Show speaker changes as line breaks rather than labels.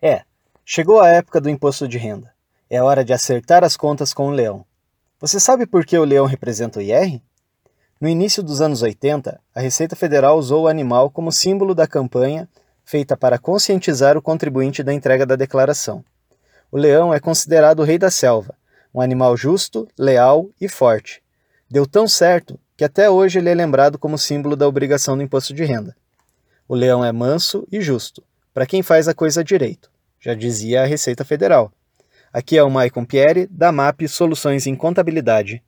É, chegou a época do imposto de renda. É hora de acertar as contas com o leão. Você sabe por que o leão representa o IR? No início dos anos 80, a Receita Federal usou o animal como símbolo da campanha feita para conscientizar o contribuinte da entrega da declaração. O leão é considerado o rei da selva, um animal justo, leal e forte. Deu tão certo que até hoje ele é lembrado como símbolo da obrigação do imposto de renda. O leão é manso e justo, para quem faz a coisa direito, já dizia a Receita Federal. Aqui é o Maicon Pierre, da MAP Soluções em Contabilidade.